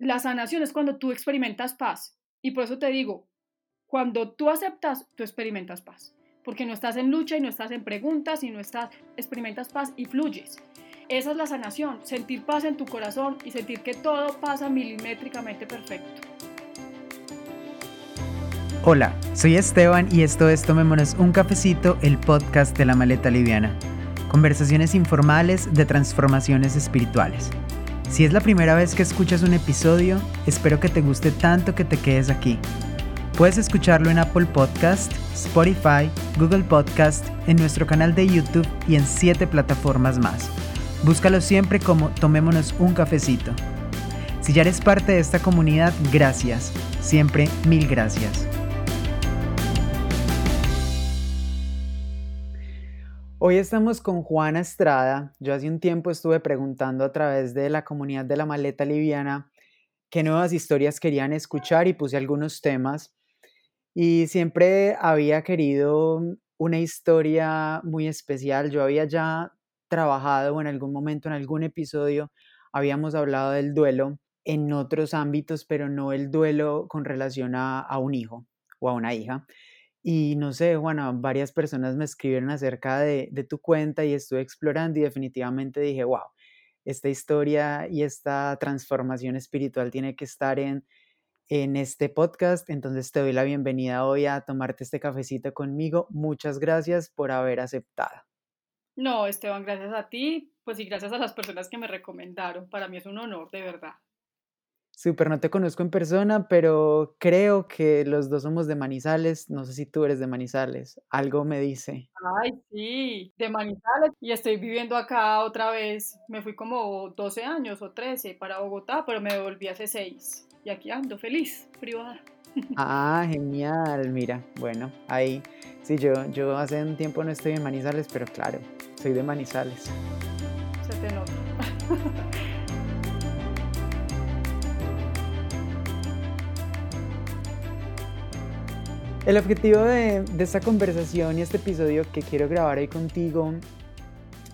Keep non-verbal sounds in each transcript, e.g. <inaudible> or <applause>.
la sanación es cuando tú experimentas paz. Y por eso te digo, cuando tú aceptas, tú experimentas paz. Porque no estás en lucha y no estás en preguntas y no estás, experimentas paz y fluyes. Esa es la sanación, sentir paz en tu corazón y sentir que todo pasa milimétricamente perfecto. Hola, soy Esteban y esto es Tomémonos un cafecito, el podcast de la maleta liviana. Conversaciones informales de transformaciones espirituales. Si es la primera vez que escuchas un episodio, espero que te guste tanto que te quedes aquí. Puedes escucharlo en Apple Podcast, Spotify, Google Podcast, en nuestro canal de YouTube y en siete plataformas más. Búscalo siempre como Tomémonos un cafecito. Si ya eres parte de esta comunidad, gracias. Siempre mil gracias. Hoy estamos con Juana Estrada. Yo hace un tiempo estuve preguntando a través de la comunidad de la maleta liviana qué nuevas historias querían escuchar y puse algunos temas. Y siempre había querido una historia muy especial. Yo había ya trabajado en algún momento, en algún episodio, habíamos hablado del duelo en otros ámbitos, pero no el duelo con relación a, un hijo o a una hija. Y no sé, Juana, varias personas me escribieron acerca de, de, tu cuenta y estuve explorando y definitivamente dije, wow, esta historia y esta transformación espiritual tiene que estar en, en este podcast. Entonces te doy la bienvenida hoy a tomarte este cafecito conmigo. Muchas gracias por haber aceptado. No, Esteban, gracias a ti, pues y gracias a las personas que me recomendaron. Para mí es un honor, de verdad. Súper, no te conozco en persona, pero creo que los dos somos de Manizales. No sé si tú eres de Manizales. Algo me dice. Ay, sí, de Manizales. Y estoy viviendo acá otra vez. Me fui como 12 años o 13 para Bogotá, pero me devolví hace 6. Y aquí ando feliz, privada. <laughs> Ah, genial. Mira, bueno, ahí. Sí, yo, yo hace un tiempo no estoy en Manizales, pero claro, soy de Manizales. Se te nota. <laughs> El objetivo de, esta conversación y este episodio que quiero grabar hoy contigo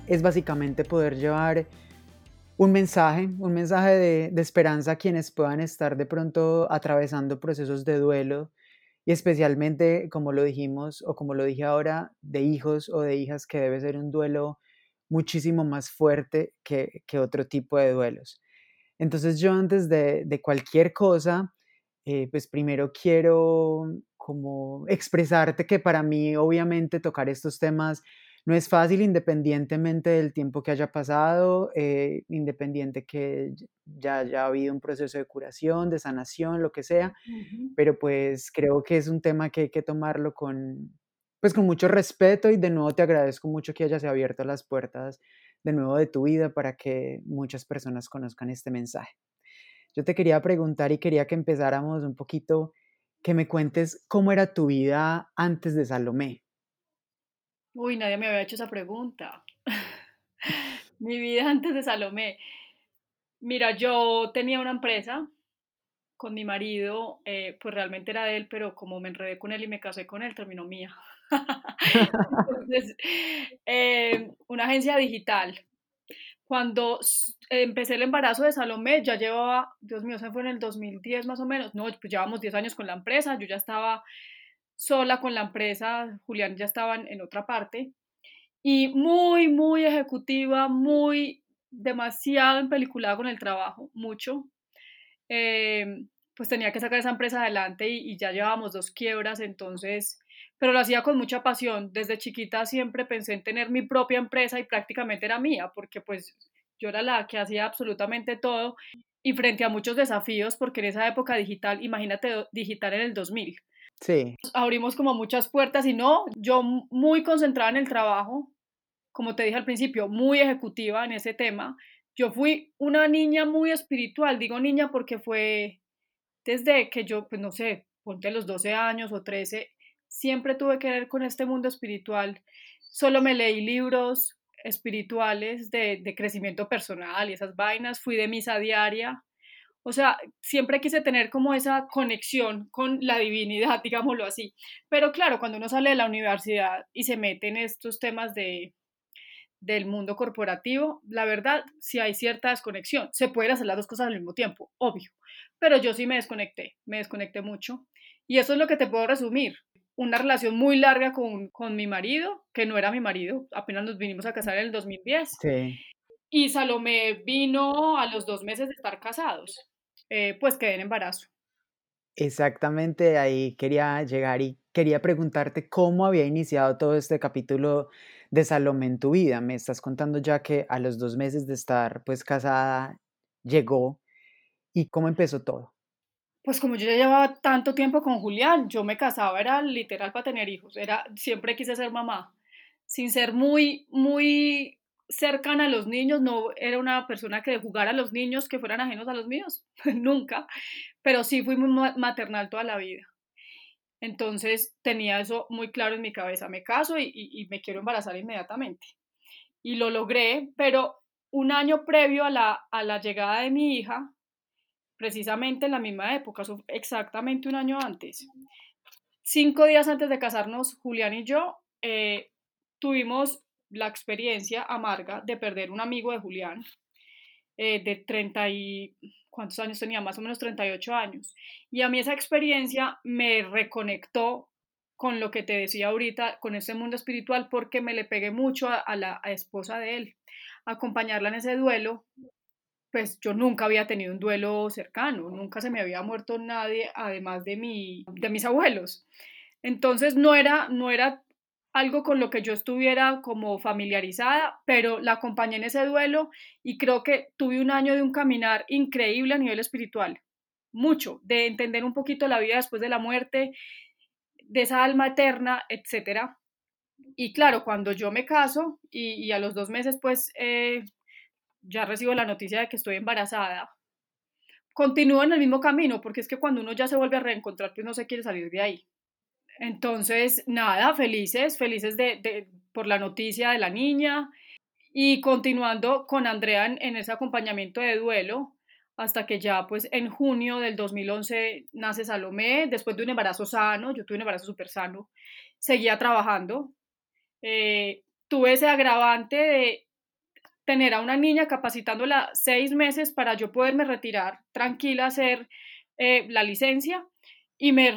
es básicamente poder llevar un mensaje, un mensaje de, de, esperanza a quienes puedan estar de pronto atravesando procesos de duelo y especialmente, como lo dijimos o como lo dije ahora, de hijos o de hijas que debe ser un duelo muchísimo más fuerte que, que otro tipo de duelos. Entonces yo antes de, de cualquier cosa, eh, pues primero quiero como expresarte que para mí obviamente tocar estos temas no es fácil independientemente del tiempo que haya pasado, eh, independiente que ya haya habido un proceso de curación, de sanación, lo que sea, pero pues creo que es un tema que hay que tomarlo con, pues con mucho respeto y de nuevo te agradezco mucho que hayas abierto las puertas de nuevo de tu vida para que muchas personas conozcan este mensaje. Yo te quería preguntar y quería que empezáramos un poquito, que me cuentes cómo era tu vida antes de Salomé. Uy, nadie me había hecho esa pregunta. <laughs> Mi vida antes de Salomé. Mira, yo tenía una empresa con mi marido, eh, pues realmente era de él, pero como me enredé con él y me casé con él, terminó mía. <laughs> Entonces, <laughs> eh, una agencia digital. Cuando empecé el embarazo de Salomé, ya llevaba, Dios mío, se fue en el 2010 más o menos, no, pues llevamos 10 años con la empresa, yo ya estaba sola con la empresa, Julián ya estaba en otra parte, y muy, muy ejecutiva, muy, demasiado empeliculada con el trabajo, mucho. Em, pues tenía que sacar esa empresa adelante y, ya llevábamos dos quiebras, entonces, pero lo hacía con mucha pasión. Desde chiquita siempre pensé en tener mi propia empresa y prácticamente era mía, porque pues yo era la que hacía absolutamente todo y frente a muchos desafíos, porque en esa época digital, imagínate digital en el 2000, Sí. Abrimos como muchas puertas y no, yo muy concentrada en el trabajo, como te dije al principio, muy ejecutiva en ese tema. Yo fui una niña muy espiritual, digo niña porque fue desde que yo, pues no sé, ponte los 12 años o 13, siempre tuve que ver con este mundo espiritual. Solo me leí libros espirituales de, crecimiento personal y esas vainas, fui de misa diaria, o sea, siempre quise tener como esa conexión con la divinidad, <laughs> digámoslo así. Pero claro, cuando uno sale de la universidad y se mete en estos temas de, del mundo corporativo, la verdad, sí hay cierta desconexión. Se pueden hacer las dos cosas al mismo tiempo, obvio, pero yo sí me desconecté, me desconecté mucho. Y eso es lo que te puedo resumir. Una relación muy larga con, con mi marido, que no era mi marido, apenas nos vinimos a casar en el 2010. Sí. Y Salomé vino a los dos meses de estar casados, eh, pues quedé en embarazo. Exactamente, ahí quería llegar y quería preguntarte cómo había iniciado todo este capítulo de Salomé en tu vida. Me estás contando ya que a los dos meses de estar pues casada llegó y cómo empezó todo. Pues como yo ya llevaba tanto tiempo con Julián, yo me casaba, era literal para tener hijos, era, siempre quise ser mamá, sin ser muy, muy cercana a los niños, no era una persona que jugara a los niños que fueran ajenos a los míos, <laughs> nunca, pero sí fui muy maternal toda la vida. Entonces tenía eso muy claro en mi cabeza, me caso y, me quiero embarazar inmediatamente. Y lo logré, pero un año previo a la, a la llegada de mi hija, precisamente en la misma época, exactamente un año antes, cinco días antes de casarnos, Julián y yo eh, tuvimos la experiencia amarga de perder un amigo de Julián eh, de 30 y... ¿Cuántos años tenía? Más o menos 38 años. Y a mí esa experiencia me reconectó con lo que te decía ahorita, con ese mundo espiritual, porque me le pegué mucho a, la esposa de él. Acompañarla en ese duelo, pues yo nunca había tenido un duelo cercano, nunca se me había muerto nadie, además de, mi, de mis abuelos. Entonces no era, no era algo con lo que yo estuviera como familiarizada, pero la acompañé en ese duelo y creo que tuve un año de un caminar increíble a nivel espiritual, mucho, de entender un poquito la vida después de la muerte, de esa alma eterna, etc. Y claro, cuando yo me caso y, a los dos meses pues eh, ya recibo la noticia de que estoy embarazada, continúo en el mismo camino, porque es que cuando uno ya se vuelve a reencontrar, pues no se quiere salir de ahí. Entonces, nada, felices, felices de, por la noticia de la niña y continuando con Andrea en, ese acompañamiento de duelo hasta que ya pues en junio del 2011 nace Salomé, después de un embarazo sano, yo tuve un embarazo súper sano, seguía trabajando, eh, tuve ese agravante de tener a una niña capacitándola seis meses para yo poderme retirar tranquila a hacer eh, la licencia y me,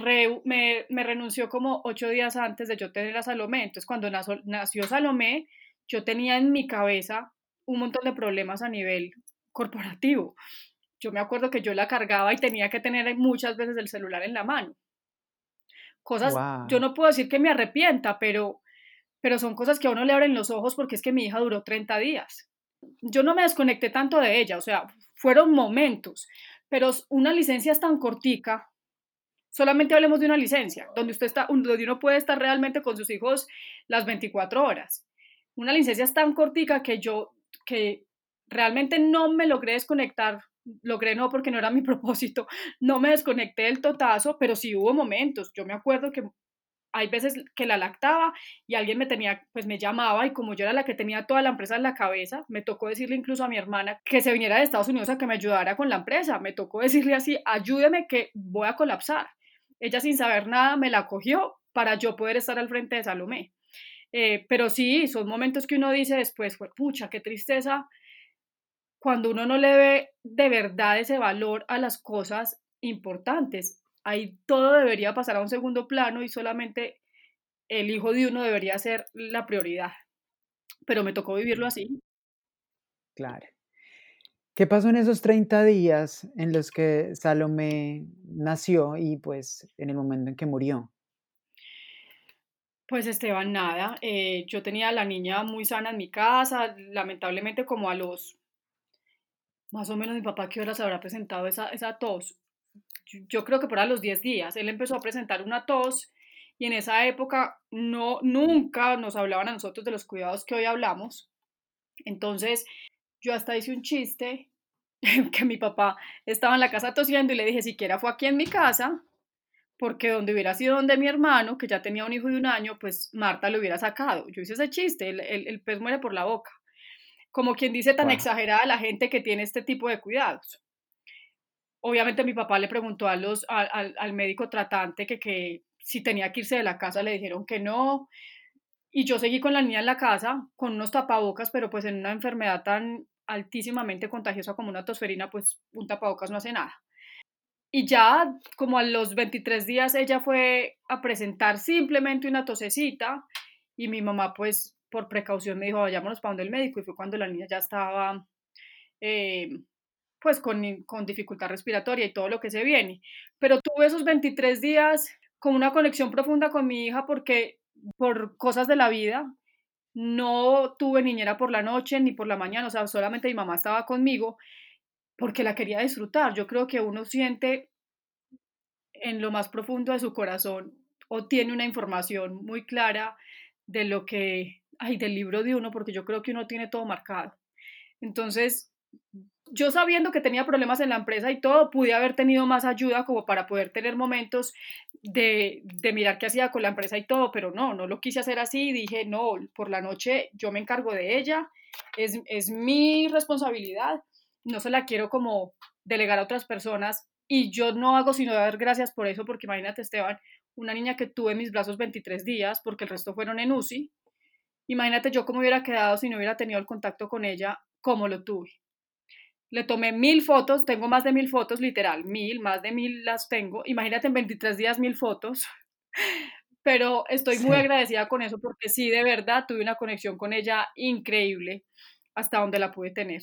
me, renunció como ocho días antes de yo tener a Salomé. Entonces, cuando nació, Salomé, yo tenía en mi cabeza un montón de problemas a nivel corporativo. Yo me acuerdo que yo la cargaba y tenía que tener muchas veces el celular en la mano. Cosas, yo no puedo decir que me arrepienta, pero, pero son cosas que a uno le abren los ojos porque es que mi hija duró 30 días. Yo no me desconecté tanto de ella, o sea, fueron momentos, pero una licencia es tan cortica Solamente hablemos de una licencia, donde usted está, donde uno puede estar realmente con sus hijos las 24 horas. Una licencia es tan cortica que yo, que realmente no me logré desconectar, logré no porque no era mi <laughs> propósito, no me desconecté del totazo, pero sí hubo momentos. Yo me acuerdo que hay veces que la lactaba y alguien me tenía, pues me llamaba y como yo era la que tenía toda la empresa en la cabeza, me tocó decirle incluso a mi hermana que se viniera de Estados Unidos a que me ayudara con la empresa, me tocó decirle así, ayúdeme que voy a colapsar. Ella sin saber nada me la cogió para yo poder estar al frente de Salomé. Eh, pero sí, son momentos que uno dice después, pucha, qué tristeza, cuando uno no le ve de verdad ese valor a las cosas importantes. Ahí todo debería pasar a un segundo plano y solamente el hijo de uno debería ser la prioridad. Pero me tocó vivirlo así. Claro. ¿Qué pasó en esos 30 días en los que Salomé nació y pues en el momento en que murió? Pues Esteban, nada, eh, yo tenía a la niña muy sana en mi casa, lamentablemente como a los, más o menos mi papá qué horas habrá presentado esa, esa tos, yo, creo que por a los 10 días, él empezó a presentar una tos y en esa época no, nunca nos hablaban a nosotros de los cuidados que hoy hablamos, entonces yo hasta hice un chiste <laughs> que mi papá estaba en la casa tosiendo y le dije, siquiera fue aquí en mi casa, porque donde hubiera sido donde mi hermano, que ya tenía un hijo de un año, pues Marta lo hubiera sacado. Yo hice ese chiste, el, el, pez muere por la boca. Como quien dice tan exagerada la gente que tiene este tipo de cuidados. Obviamente mi papá le preguntó a los, al, médico tratante que, que si tenía que irse de la casa, le dijeron que no. y yo seguí con la niña en la casa, con unos tapabocas, pero pues en una enfermedad tan altísimamente contagiosa como una tosferina, pues un tapabocas no hace nada. Y ya como a los 23 días ella fue a presentar simplemente una tosecita y mi mamá pues por precaución me dijo vayámonos para donde el médico y fue cuando la niña ya estaba eh, pues con, con dificultad respiratoria y todo lo que se viene. Pero tuve esos 23 días con una conexión profunda con mi hija porque por cosas de la vida no tuve niñera por la noche ni por la mañana, o sea, solamente mi mamá estaba conmigo porque la quería disfrutar. Yo creo que uno siente en lo más profundo de su corazón o tiene una información muy clara de lo que hay del libro de uno, porque yo creo que uno tiene todo marcado. Entonces, yo sabiendo que tenía problemas en la empresa y todo, pude haber tenido más ayuda como para poder tener momentos de, de, mirar qué hacía con la empresa y todo, pero no, no lo quise hacer así, dije, no, por la noche yo me encargo de ella, es, es mi responsabilidad, no se la quiero como delegar a otras personas y yo no hago sino dar gracias por eso, porque imagínate Esteban, una niña que tuve en mis brazos 23 días, porque el resto fueron en UCI, imagínate yo cómo hubiera quedado si no hubiera tenido el contacto con ella como lo tuve. Le tomé mil fotos, tengo más de mil fotos, literal, mil, más de mil las tengo. Imagínate en 23 días mil fotos. <laughs> Pero estoy muy agradecida con eso porque sí, de verdad, tuve una conexión con ella increíble hasta donde la pude tener.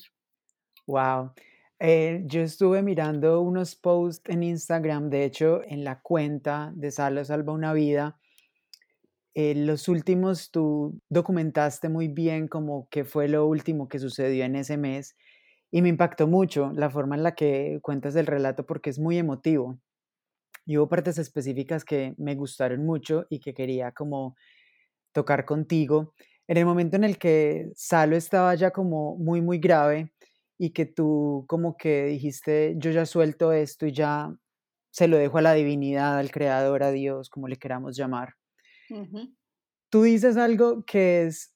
Wow. Eh, yo estuve mirando unos posts en Instagram, de hecho, en la cuenta de Salo Salva una Vida. Eh, los últimos tú documentaste muy bien como qué fue lo último que sucedió en ese mes y me impactó mucho la forma en la que cuentas el relato porque es muy emotivo. Y hubo partes específicas que me gustaron mucho y que quería como tocar contigo. En el momento en el que Salo estaba ya como muy, muy grave y que tú como que dijiste, yo ya suelto esto y ya se lo dejo a la divinidad, al creador, a Dios, como le queramos llamar. Tú dices algo que es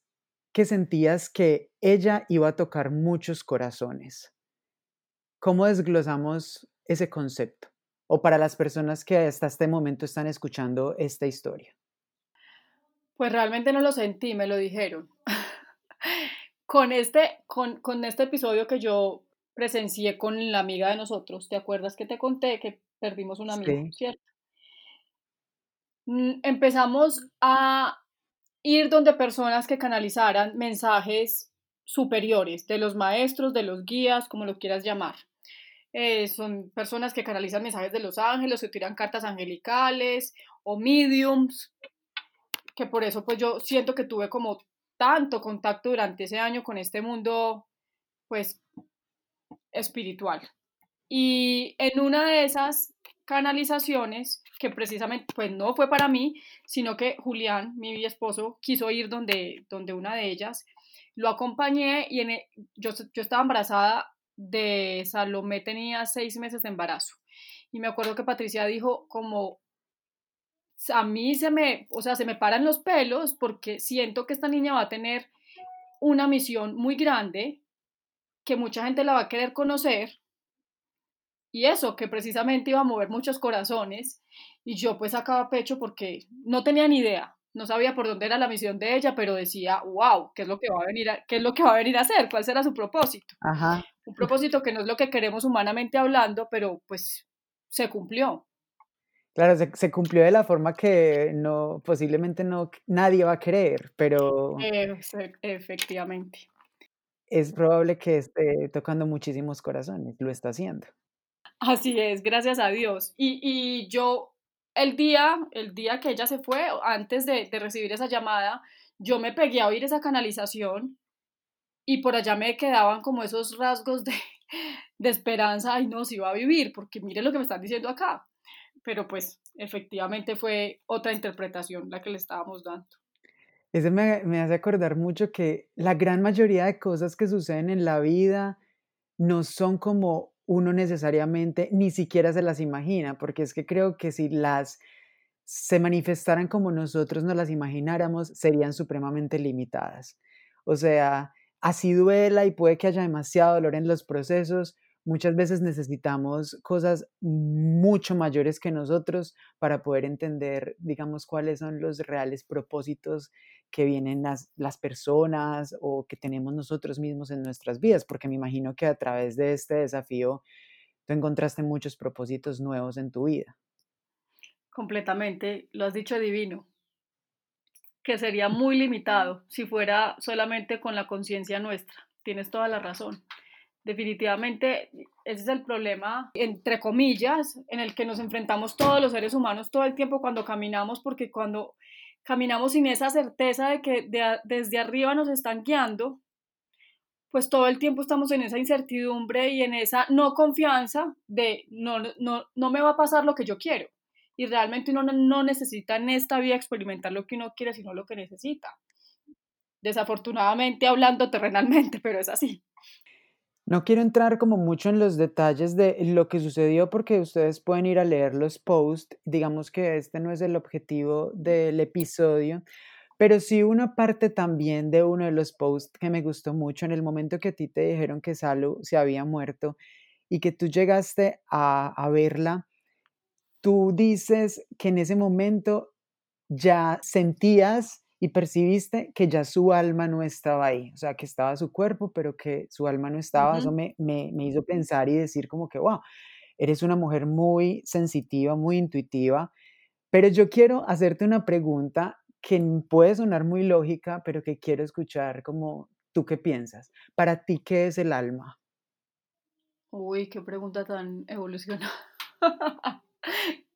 que sentías que ella iba a tocar muchos corazones. ¿Cómo desglosamos ese concepto? O para las personas que hasta este momento están escuchando esta historia. Pues realmente no lo sentí, me lo dijeron. <laughs> con, este, con, con este episodio que yo presencié con la amiga de nosotros, ¿te acuerdas que te conté que perdimos una amiga, cierto? Mm, empezamos a ir donde personas que canalizaran mensajes superiores, de los maestros, de los guías, como lo quieras llamar. Eh, son personas que canalizan mensajes de los ángeles, que tiran cartas angelicales o mediums, que por eso pues yo siento que tuve como tanto contacto durante ese año con este mundo pues espiritual. Y en una de esas canalizaciones, que precisamente pues no fue para mí, sino que Julián, mi esposo, quiso ir donde, donde una de ellas. Lo acompañé y en e, yo, yo estaba embarazada de Salomé, tenía seis meses de embarazo. Y me acuerdo que Patricia dijo como, a mí se me, o sea, se me paran los pelos porque siento que esta niña va a tener una misión muy grande, que mucha gente la va a querer conocer y eso, que precisamente iba a mover muchos corazones y yo pues sacaba pecho porque no tenía ni idea, no sabía por dónde era la misión de ella, pero decía, wow, ¿qué es lo que va a venir a, qué es lo que va a, venir a hacer? ¿Cuál será su propósito? Ajá. Un propósito que no es lo que queremos humanamente hablando, pero pues se cumplió. Claro, se, se, cumplió de la forma que no, posiblemente no nadie va a creer, pero... efectivamente. Es probable que esté tocando muchísimos corazones, lo está haciendo. Así es, gracias a Dios. Y, y yo, el día, el día que ella se fue, antes de, de, recibir esa llamada, yo me pegué a oír esa canalización y por allá me quedaban como esos rasgos de, <laughs> de esperanza, ay no, si va a vivir, porque mire lo que me están diciendo acá. Pero pues efectivamente fue otra interpretación la que le estábamos dando. Eso me, me hace acordar mucho que la gran mayoría de cosas que suceden en la vida no son como uno necesariamente ni siquiera se las imagina, porque es que creo que si las se manifestaran como nosotros nos las imagináramos, serían supremamente limitadas. O sea, así duela y puede que haya demasiado dolor en los procesos, muchas veces necesitamos cosas mucho mayores que nosotros para poder entender, digamos, cuáles son los reales propósitos que vienen las, las personas o que tenemos nosotros mismos en nuestras vidas, porque me imagino que a través de este desafío tú encontraste muchos propósitos nuevos en tu vida. Completamente, lo has dicho divino, que sería muy limitado si fuera solamente con la conciencia nuestra. Tienes toda la razón. Definitivamente, ese es el problema, entre comillas, en el que nos enfrentamos todos los seres humanos todo el tiempo cuando caminamos, porque cuando caminamos sin esa certeza de que desde arriba nos están guiando, pues todo el tiempo estamos en esa incertidumbre y en esa no confianza de no, no, no me va a pasar lo que yo quiero. Y realmente uno no necesita en esta vida experimentar lo que uno quiere, sino lo que necesita. Desafortunadamente hablando terrenalmente, <laughs> pero es así. No quiero entrar como mucho en los detalles de lo que sucedió porque ustedes pueden ir a leer los posts. Digamos que este no es el objetivo del episodio, pero sí una parte también de uno de los posts que me gustó mucho en el momento que a ti te dijeron que Salu se había muerto y que tú llegaste a, a verla. Tú dices que en ese momento ya sentías y percibiste que ya su alma no estaba ahí, o sea, que estaba su cuerpo, pero que su alma no estaba. Eso me, me, me, hizo pensar y decir como que, wow, eres una mujer muy sensitiva, muy intuitiva, pero yo quiero hacerte una pregunta que puede sonar muy lógica, pero que quiero escuchar como tú qué piensas. Para ti, ¿qué es el alma? Uy, qué pregunta tan evolucionada, <laughs>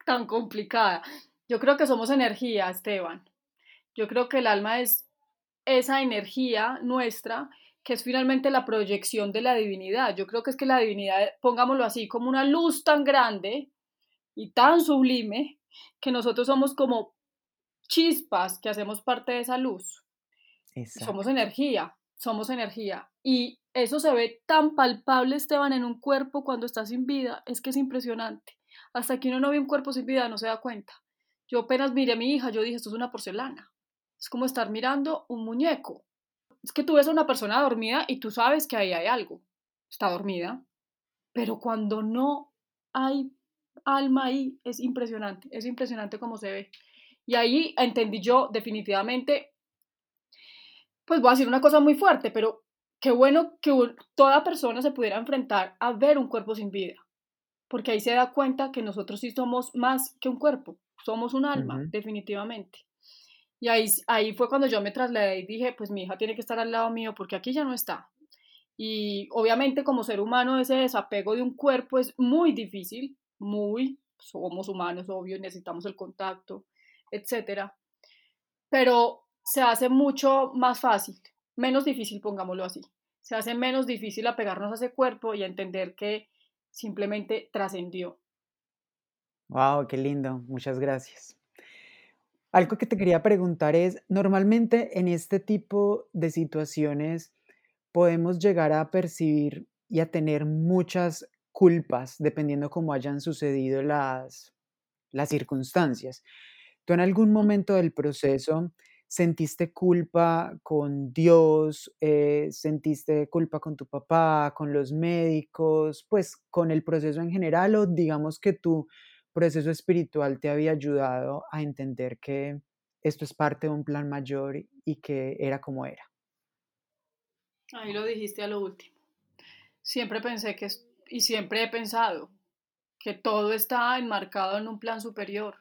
tan complicada. Yo creo que somos energía, Esteban. Yo creo que el alma es esa energía nuestra que es finalmente la proyección de la divinidad. Yo creo que es que la divinidad, pongámoslo así, como una luz tan grande y tan sublime, que nosotros somos como chispas que hacemos parte de esa luz. Somos energía, somos energía. Y eso se ve tan palpable, Esteban, en un cuerpo cuando está sin vida, es que es impresionante. Hasta que uno no ve un cuerpo sin vida no se da cuenta. Yo apenas miré a mi hija, yo dije, esto es una porcelana. Es como estar mirando un muñeco. Es que tú ves a una persona dormida y tú sabes que ahí hay algo. Está dormida. Pero cuando no hay alma ahí, es impresionante. Es impresionante cómo se ve. Y ahí entendí yo definitivamente, pues voy a decir una cosa muy fuerte, pero qué bueno que toda persona se pudiera enfrentar a ver un cuerpo sin vida. Porque ahí se da cuenta que nosotros sí somos más que un cuerpo. Somos un alma, definitivamente. Y ahí, ahí fue cuando yo me trasladé y dije, pues mi hija tiene que estar al lado mío porque aquí ya no está. Y obviamente como ser humano ese desapego de un cuerpo es muy difícil, muy, somos humanos, obvio, necesitamos el contacto, etc. Pero se hace mucho más fácil, menos difícil, pongámoslo así. Se hace menos difícil apegarnos a ese cuerpo y entender que simplemente trascendió. Wow, qué lindo, muchas gracias. Algo que te quería preguntar es, normalmente en este tipo de situaciones podemos llegar a percibir y a tener muchas culpas dependiendo cómo hayan sucedido las, las circunstancias. ¿Tú en algún momento del proceso sentiste culpa con Dios, eh, sentiste culpa con tu papá, con los médicos, pues con el proceso en general o digamos que tú proceso espiritual te había ayudado a entender que esto es parte de un plan mayor y que era como era? Ahí lo dijiste a lo último. Siempre pensé que, y siempre he pensado, que todo está enmarcado en un plan superior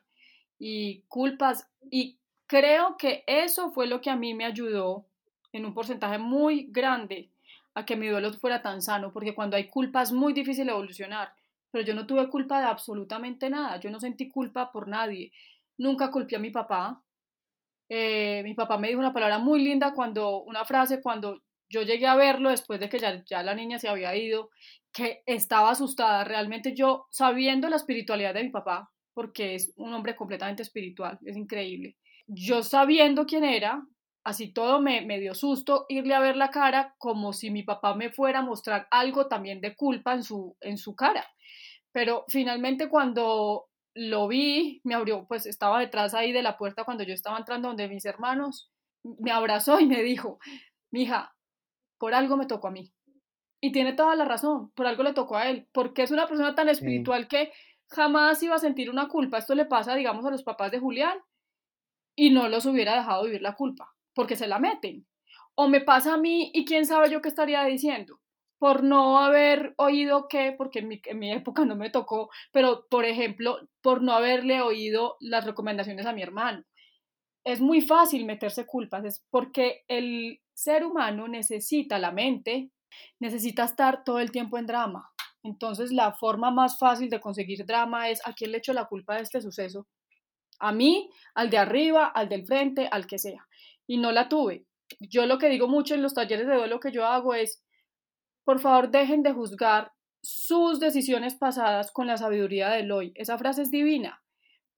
y culpas, y creo que eso fue lo que a mí me ayudó en un porcentaje muy grande a que mi duelo fuera tan sano, porque cuando hay culpas es muy difícil evolucionar pero yo no tuve culpa de absolutamente nada, yo no sentí culpa por nadie, nunca culpé a mi papá. Eh, mi papá me dijo una palabra muy linda cuando, una frase cuando yo llegué a verlo después de que ya, ya la niña se había ido, que estaba asustada, realmente yo sabiendo la espiritualidad de mi papá, porque es un hombre completamente espiritual, es increíble. Yo sabiendo quién era, así todo me, me, dio susto irle a ver la cara como si mi papá me fuera a mostrar algo también de culpa en su, en su cara. Pero finalmente cuando lo vi, me abrió, pues estaba detrás ahí de la puerta cuando yo estaba entrando donde mis hermanos, me abrazó y me dijo, mija, por algo me tocó a mí. Y tiene toda la razón, por algo le tocó a él, porque es una persona tan espiritual que jamás iba a sentir una culpa. Esto le pasa, digamos, a los papás de Julián y no los hubiera dejado vivir la culpa. porque se la meten. O me pasa a mí y quién sabe yo qué estaría diciendo por no haber oído que, porque en mi, en mi, época no me tocó, pero por ejemplo, por no haberle oído las recomendaciones a mi hermano. Es muy fácil meterse culpas, es porque el ser humano necesita la mente, necesita estar todo el tiempo en drama. Entonces la forma más fácil de conseguir drama es a quién le echo la culpa de este suceso. A mí, al de arriba, al del frente, al que sea. Y no la tuve. Yo lo que digo mucho en los talleres de duelo que yo hago es, por favor, dejen de juzgar sus decisiones pasadas con la sabiduría del hoy. Esa frase es divina,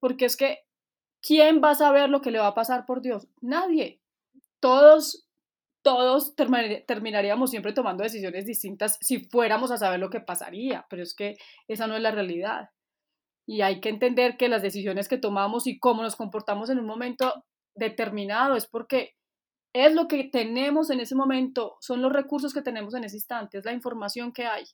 porque es que, ¿quién va a saber lo que le va a pasar por Dios? Nadie. Todos, todos terminaríamos siempre tomando decisiones distintas si fuéramos a saber lo que pasaría, pero es que esa no es la realidad. Y hay que entender que las decisiones que tomamos y cómo nos comportamos en un momento determinado es porque es lo que tenemos en ese momento, son los recursos que tenemos en ese instante, es la información que hay.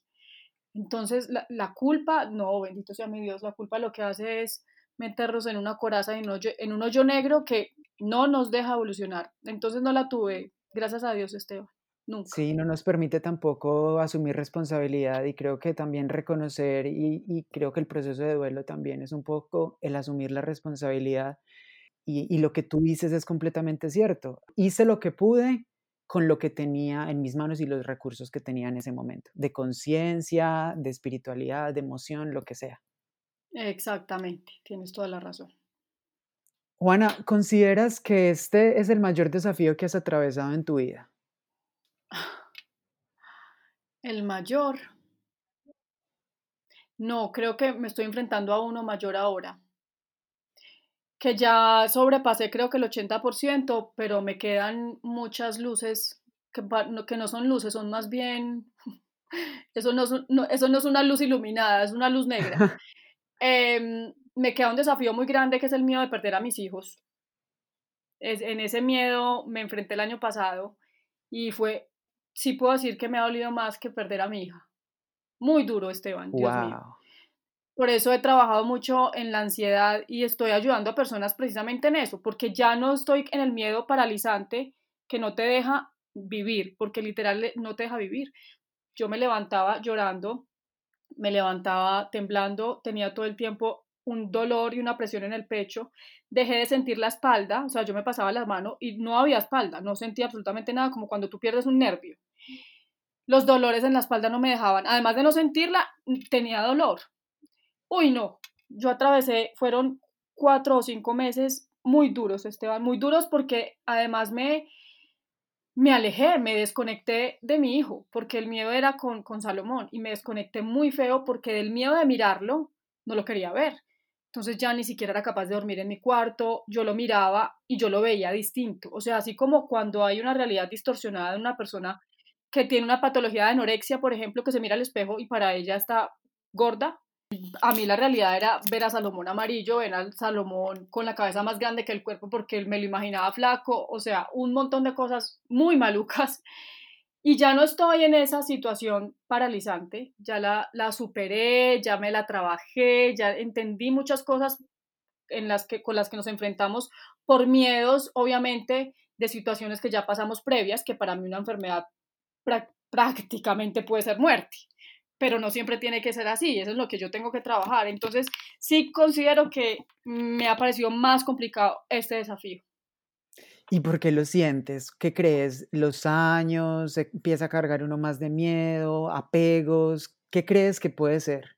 Entonces, la, culpa, no, bendito sea mi Dios, la culpa lo que hace es meternos en una coraza, en hoyo, en un hoyo negro que no nos deja evolucionar. Entonces no la tuve, gracias a Dios, Esteban. Nunca. Sí, no nos permite tampoco asumir responsabilidad y creo que también reconocer y, y creo que el proceso de duelo también es un poco el asumir la responsabilidad y, lo que tú dices es completamente cierto. Hice lo que pude con lo que tenía en mis manos y los recursos que tenía en ese momento, de conciencia, de espiritualidad, de emoción, lo que sea. Exactamente, tienes toda la razón. Juana, ¿consideras que este es el mayor desafío que has atravesado en tu vida? <sighs> El mayor. No, creo que me estoy enfrentando a uno mayor ahora que ya sobrepasé creo que el 80%, pero me quedan muchas luces que, que no son luces, son más bien, <laughs> eso no, es, eso no es una luz iluminada, es una luz negra. <laughs> Em, me queda un desafío muy grande que es el miedo de perder a mis hijos. Es, en ese miedo me enfrenté el año pasado y fue, sí puedo decir que me ha dolido más que perder a mi hija. Muy duro, Esteban. Dios mío. Por eso he trabajado mucho en la ansiedad y estoy ayudando a personas precisamente en eso, porque ya no estoy en el miedo paralizante que no te deja vivir, porque literal no te deja vivir. Yo me levantaba llorando, me levantaba temblando, tenía todo el tiempo un dolor y una presión en el pecho, dejé de sentir la espalda, o sea, yo me pasaba la mano y no había espalda, no sentía absolutamente nada, como cuando tú pierdes un nervio. Los dolores en la espalda no me dejaban, además de no sentirla, tenía dolor. Uy, no, yo atravesé, fueron cuatro o cinco meses muy duros, Esteban, muy duros porque además me, me alejé, me desconecté de mi hijo, porque el miedo era con, con Salomón y me desconecté muy feo porque del miedo de mirarlo no lo quería ver. Entonces ya ni siquiera era capaz de dormir en mi cuarto, yo lo miraba y yo lo veía distinto. O sea, así como cuando hay una realidad distorsionada de una persona que tiene una patología de anorexia, por ejemplo, que se mira al espejo y para ella está gorda, a mí la realidad era ver a Salomón amarillo, ver a Salomón con la cabeza más grande que el cuerpo porque me lo imaginaba flaco, o sea, un montón de cosas muy malucas. Y ya no estoy en esa situación paralizante, ya la, la superé, ya me la trabajé, ya entendí muchas cosas en las que, con las que nos enfrentamos por miedos, obviamente, de situaciones que ya pasamos previas, que para mí una enfermedad prácticamente puede ser muerte pero no siempre tiene que ser así, eso es lo que yo tengo que trabajar. Entonces, sí considero que me ha parecido más complicado este desafío. ¿Y por qué lo sientes? ¿Qué crees? ¿Los años? ¿Empieza a cargar uno más de miedo? ¿Apegos? ¿Qué crees que puede ser?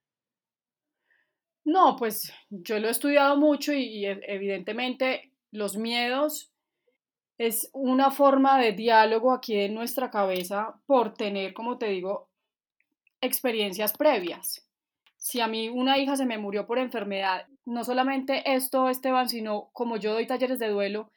No, pues yo lo he estudiado mucho y, e, evidentemente los miedos es una forma de diálogo aquí en nuestra cabeza por tener, como te digo, experiencias previas. Si a mí una hija se me murió por enfermedad, no solamente esto, Esteban, sino como yo doy talleres de duelo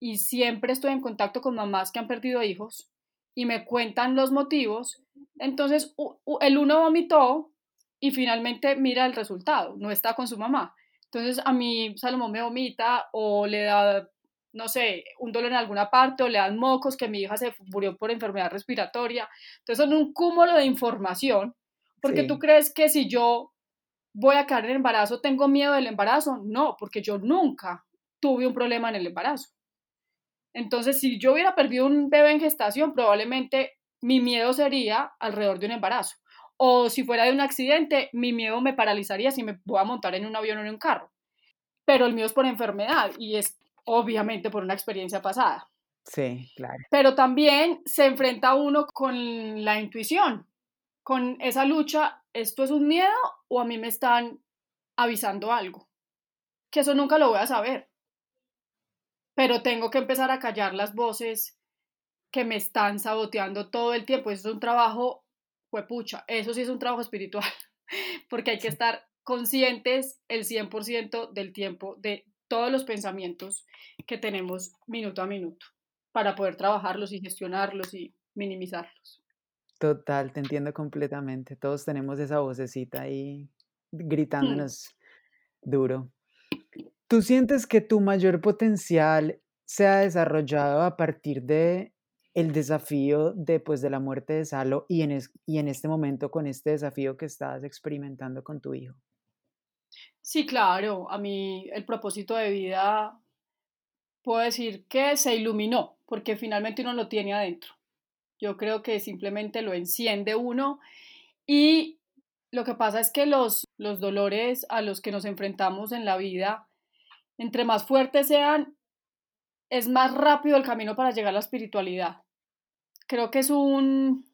y siempre estoy en contacto con mamás que han perdido hijos y me cuentan los motivos, entonces el uno vomitó y finalmente mira el resultado, no está con su mamá. Entonces a mí Salomón me vomita o le da no sé, un dolor en alguna parte o le dan mocos, que mi hija se murió por enfermedad respiratoria. Entonces son un cúmulo de información, porque tú crees que si yo voy a caer en embarazo, tengo miedo del embarazo. No, porque yo nunca tuve un problema en el embarazo. Entonces, si yo hubiera perdido un bebé en gestación, probablemente mi miedo sería alrededor de un embarazo. O si fuera de un accidente, mi miedo me paralizaría si me voy a montar en un avión o en un carro. Pero el mío es por enfermedad y es obviamente por una experiencia pasada. Sí, claro. Pero también se enfrenta uno con la intuición, con esa lucha, ¿esto es un miedo o a mí me están avisando algo? Que eso nunca lo voy a saber. Pero tengo que empezar a callar las voces que me están saboteando todo el tiempo. Eso es un trabajo, pucha, eso sí es un trabajo espiritual, <laughs> porque hay que estar conscientes el 100% del tiempo de todos los pensamientos que tenemos minuto a minuto para poder trabajarlos y gestionarlos y minimizarlos. Total, te entiendo completamente. Todos tenemos esa vocecita ahí hmm. gritándonos duro. ¿Tú sientes que tu mayor potencial se ha desarrollado a partir de el desafío después de la muerte de Salo y en, y en este momento con este desafío que estás experimentando con tu hijo? Sí, claro. A mí el propósito de vida puedo decir que se iluminó, porque finalmente uno lo tiene adentro. Yo creo que simplemente lo enciende uno y lo que pasa es que los, los dolores a los que nos enfrentamos en la vida, entre más fuertes sean, es más rápido el camino para llegar a la espiritualidad. Creo que es un,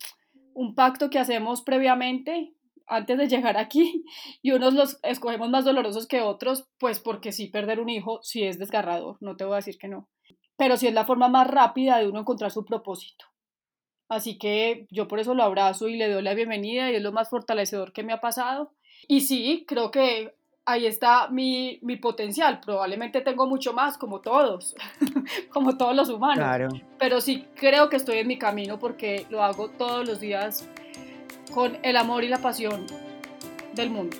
un pacto que hacemos previamente antes de llegar aquí <laughs> y unos los escogemos más dolorosos que otros, pues porque sí perder un hijo sí es desgarrador, no te voy a decir que no, pero sí es la forma más rápida de uno encontrar su propósito. Así que yo por eso lo abrazo y le doy la bienvenida y es lo más fortalecedor que me ha pasado. Y sí, creo que ahí está mi, mi potencial. Probablemente tengo mucho más, como todos, <laughs> como todos los humanos. Claro. Pero sí creo que estoy en mi camino porque lo hago todos los días con el amor y la pasión del mundo.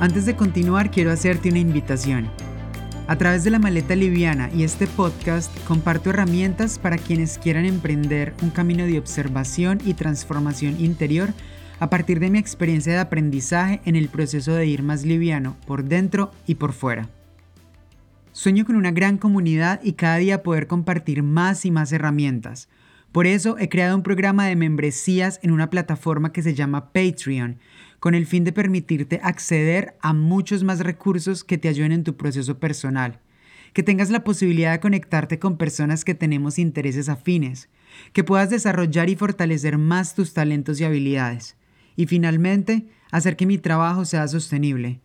Antes de continuar, quiero hacerte una invitación. A través de la maleta liviana y este podcast comparto herramientas para quienes quieran emprender un camino de observación y transformación interior a partir de mi experiencia de aprendizaje en el proceso de ir más liviano por dentro y por fuera. Sueño con una gran comunidad y cada día poder compartir más y más herramientas. Por eso he creado un programa de membresías en una plataforma que se llama Patreon, con el fin de permitirte acceder a muchos más recursos que te ayuden en tu proceso personal, que tengas la posibilidad de conectarte con personas que tenemos intereses afines, que puedas desarrollar y fortalecer más tus talentos y habilidades, y finalmente, hacer que mi trabajo sea sostenible.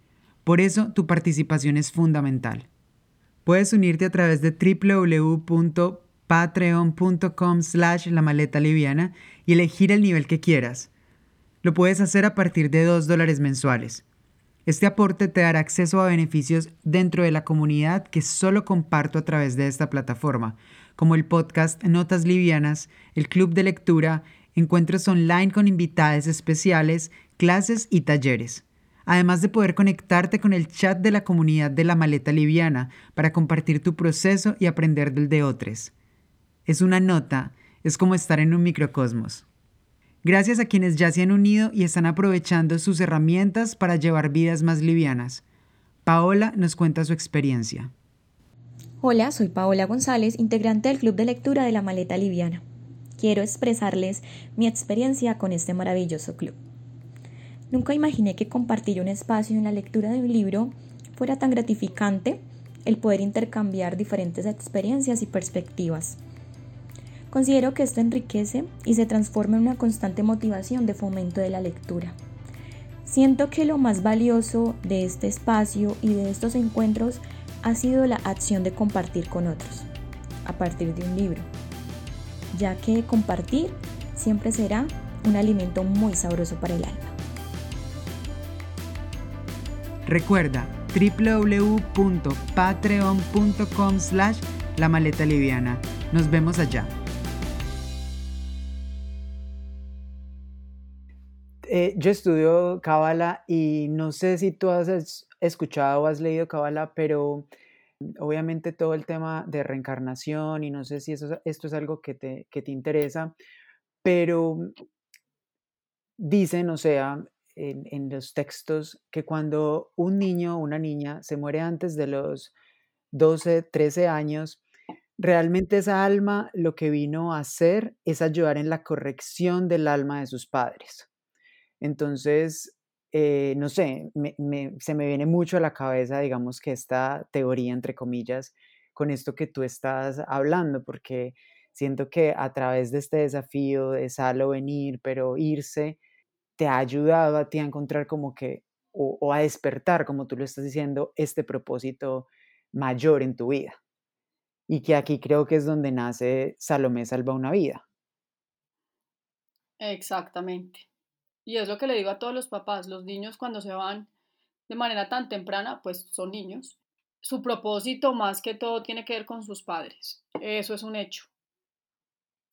Por eso tu participación es fundamental. Puedes unirte a través de www.patreon.com slash la maleta liviana y elegir el nivel que quieras. Lo puedes hacer a partir de 2 dólares mensuales. Este aporte te dará acceso a beneficios dentro de la comunidad que solo comparto a través de esta plataforma, como el podcast Notas Livianas, el club de lectura, encuentros online con invitadas especiales, clases y talleres además de poder conectarte con el chat de la comunidad de la maleta liviana para compartir tu proceso y aprender del de otros. Es una nota, es como estar en un microcosmos. Gracias a quienes ya se han unido y están aprovechando sus herramientas para llevar vidas más livianas. Paola nos cuenta su experiencia. Hola, soy Paola González, integrante del Club de Lectura de la Maleta Liviana. Quiero expresarles mi experiencia con este maravilloso club. Nunca imaginé que compartir un espacio en la lectura de un libro fuera tan gratificante el poder intercambiar diferentes experiencias y perspectivas. Considero que esto enriquece y se transforma en una constante motivación de fomento de la lectura. Siento que lo más valioso de este espacio y de estos encuentros ha sido la acción de compartir con otros, a partir de un libro, ya que compartir siempre será un alimento muy sabroso para el alma. Recuerda www.patreon.com slash la maleta liviana. Nos vemos allá. Eh, yo estudio Kabbalah y no sé si tú has escuchado o has leído Kabbalah, pero obviamente todo el tema de reencarnación y no sé si esto es algo que te, que te interesa, pero dicen, o sea, en, los textos que cuando un niño o una niña se muere antes de los 12, 13 años, realmente esa alma lo que vino a hacer es ayudar en la corrección del alma de sus padres. Entonces, eh, no sé, se me viene mucho a la cabeza, digamos, que esta teoría, entre comillas, con esto que tú estás hablando, porque siento que a través de este desafío de salo venir, pero irse, te ha ayudado a ti a encontrar como que, o, o a despertar, como tú lo estás diciendo, este propósito mayor en tu vida. Y que aquí creo que es donde nace Salomé Salva una vida. Exactamente. Y es lo que le digo a todos los papás, los niños cuando se van de manera tan temprana, pues son niños. Su propósito más que todo tiene que ver con sus padres. Eso es un hecho.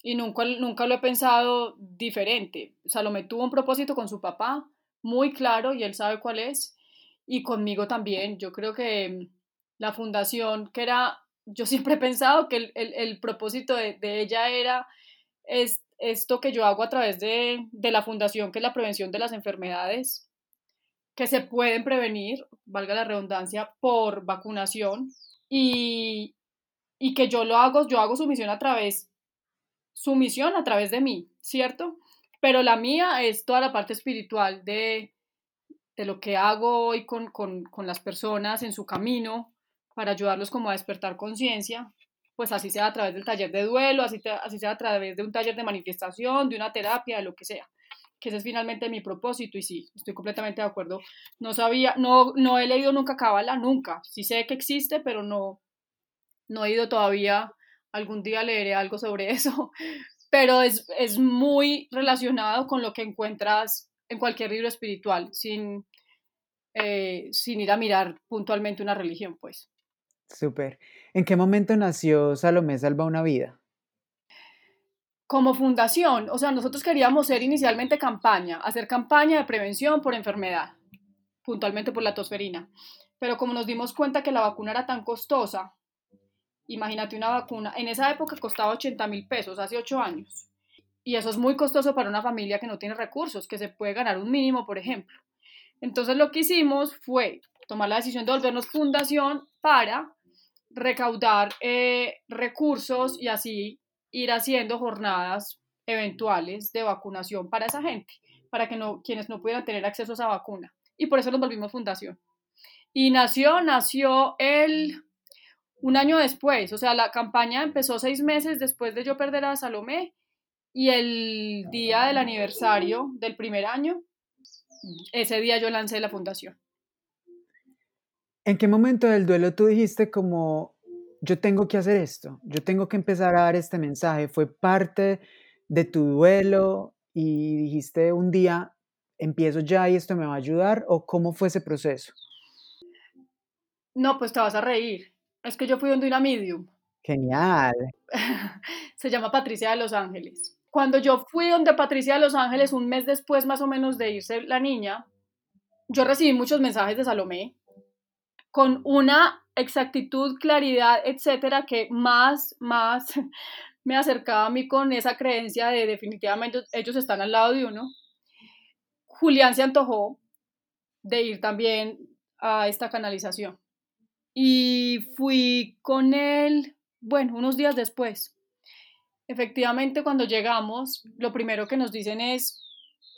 Y nunca, nunca lo he pensado diferente. Salomé tuvo un propósito con su papá muy claro y él sabe cuál es. Y conmigo también. Yo creo que la fundación, que era, yo siempre he pensado que el, propósito de, ella era es, esto que yo hago a través de, la fundación, que es la prevención de las enfermedades que se pueden prevenir, valga la redundancia, por vacunación y, y que yo lo hago, yo hago su misión a través, su misión a través de mí, ¿cierto? Pero la mía es toda la parte espiritual de, de lo que hago hoy con, con, con las personas en su camino, para ayudarlos como a despertar conciencia, pues así sea a través del taller de duelo, así, así sea a través de un taller de manifestación, de una terapia, de lo que sea, que ese es finalmente mi propósito y sí, estoy completamente de acuerdo. No sabía, no, no he leído nunca Cábala, nunca, sí sé que existe, pero no, no he ido todavía, algún día leeré algo sobre <laughs> eso, pero es, es muy relacionado con lo que encuentras en cualquier libro espiritual, sin, eh, sin ir a mirar puntualmente una religión, pues. Súper. ¿En qué momento nació Salomé Salva una Vida? Como fundación, o sea, nosotros queríamos ser inicialmente campaña, hacer campaña de prevención por enfermedad, puntualmente por la tosferina. Pero como nos dimos cuenta que la vacuna era tan costosa, imagínate una vacuna, en esa época costaba 80 mil pesos, hace 8 años. Y eso es muy costoso para una familia que no tiene recursos, que se puede ganar un mínimo, por ejemplo. Entonces lo que hicimos fue tomar la decisión de volvernos fundación para recaudar eh, recursos y así ir haciendo jornadas eventuales de vacunación para esa gente, para que no, quienes no pudieran tener acceso a esa vacuna. Y por eso nos volvimos fundación. Y nació, nació el, un año después, o sea, la campaña empezó seis meses después de yo perder a Salomé y el día del aniversario del primer año, ese día yo lancé la fundación. ¿En qué momento del duelo tú dijiste como, yo tengo que hacer esto, yo tengo que empezar a dar este mensaje? ¿Fue parte de tu duelo y dijiste un día, empiezo ya y esto me va a ayudar? ¿O cómo fue ese proceso? No, pues te vas a reír. Es que yo fui donde una medium. Genial. <laughs> Se llama Patricia de Los Ángeles. Cuando yo fui donde Patricia de Los Ángeles, un mes después más o menos de irse la niña, yo recibí muchos mensajes de Salomé con una exactitud, claridad, etcétera, que más, más <laughs> me acercaba a mí con esa creencia de definitivamente ellos están al lado de uno. Julián se antojó de ir también a esta canalización. Y fui con él, bueno, unos días después. Efectivamente, cuando llegamos, lo primero que nos dicen es,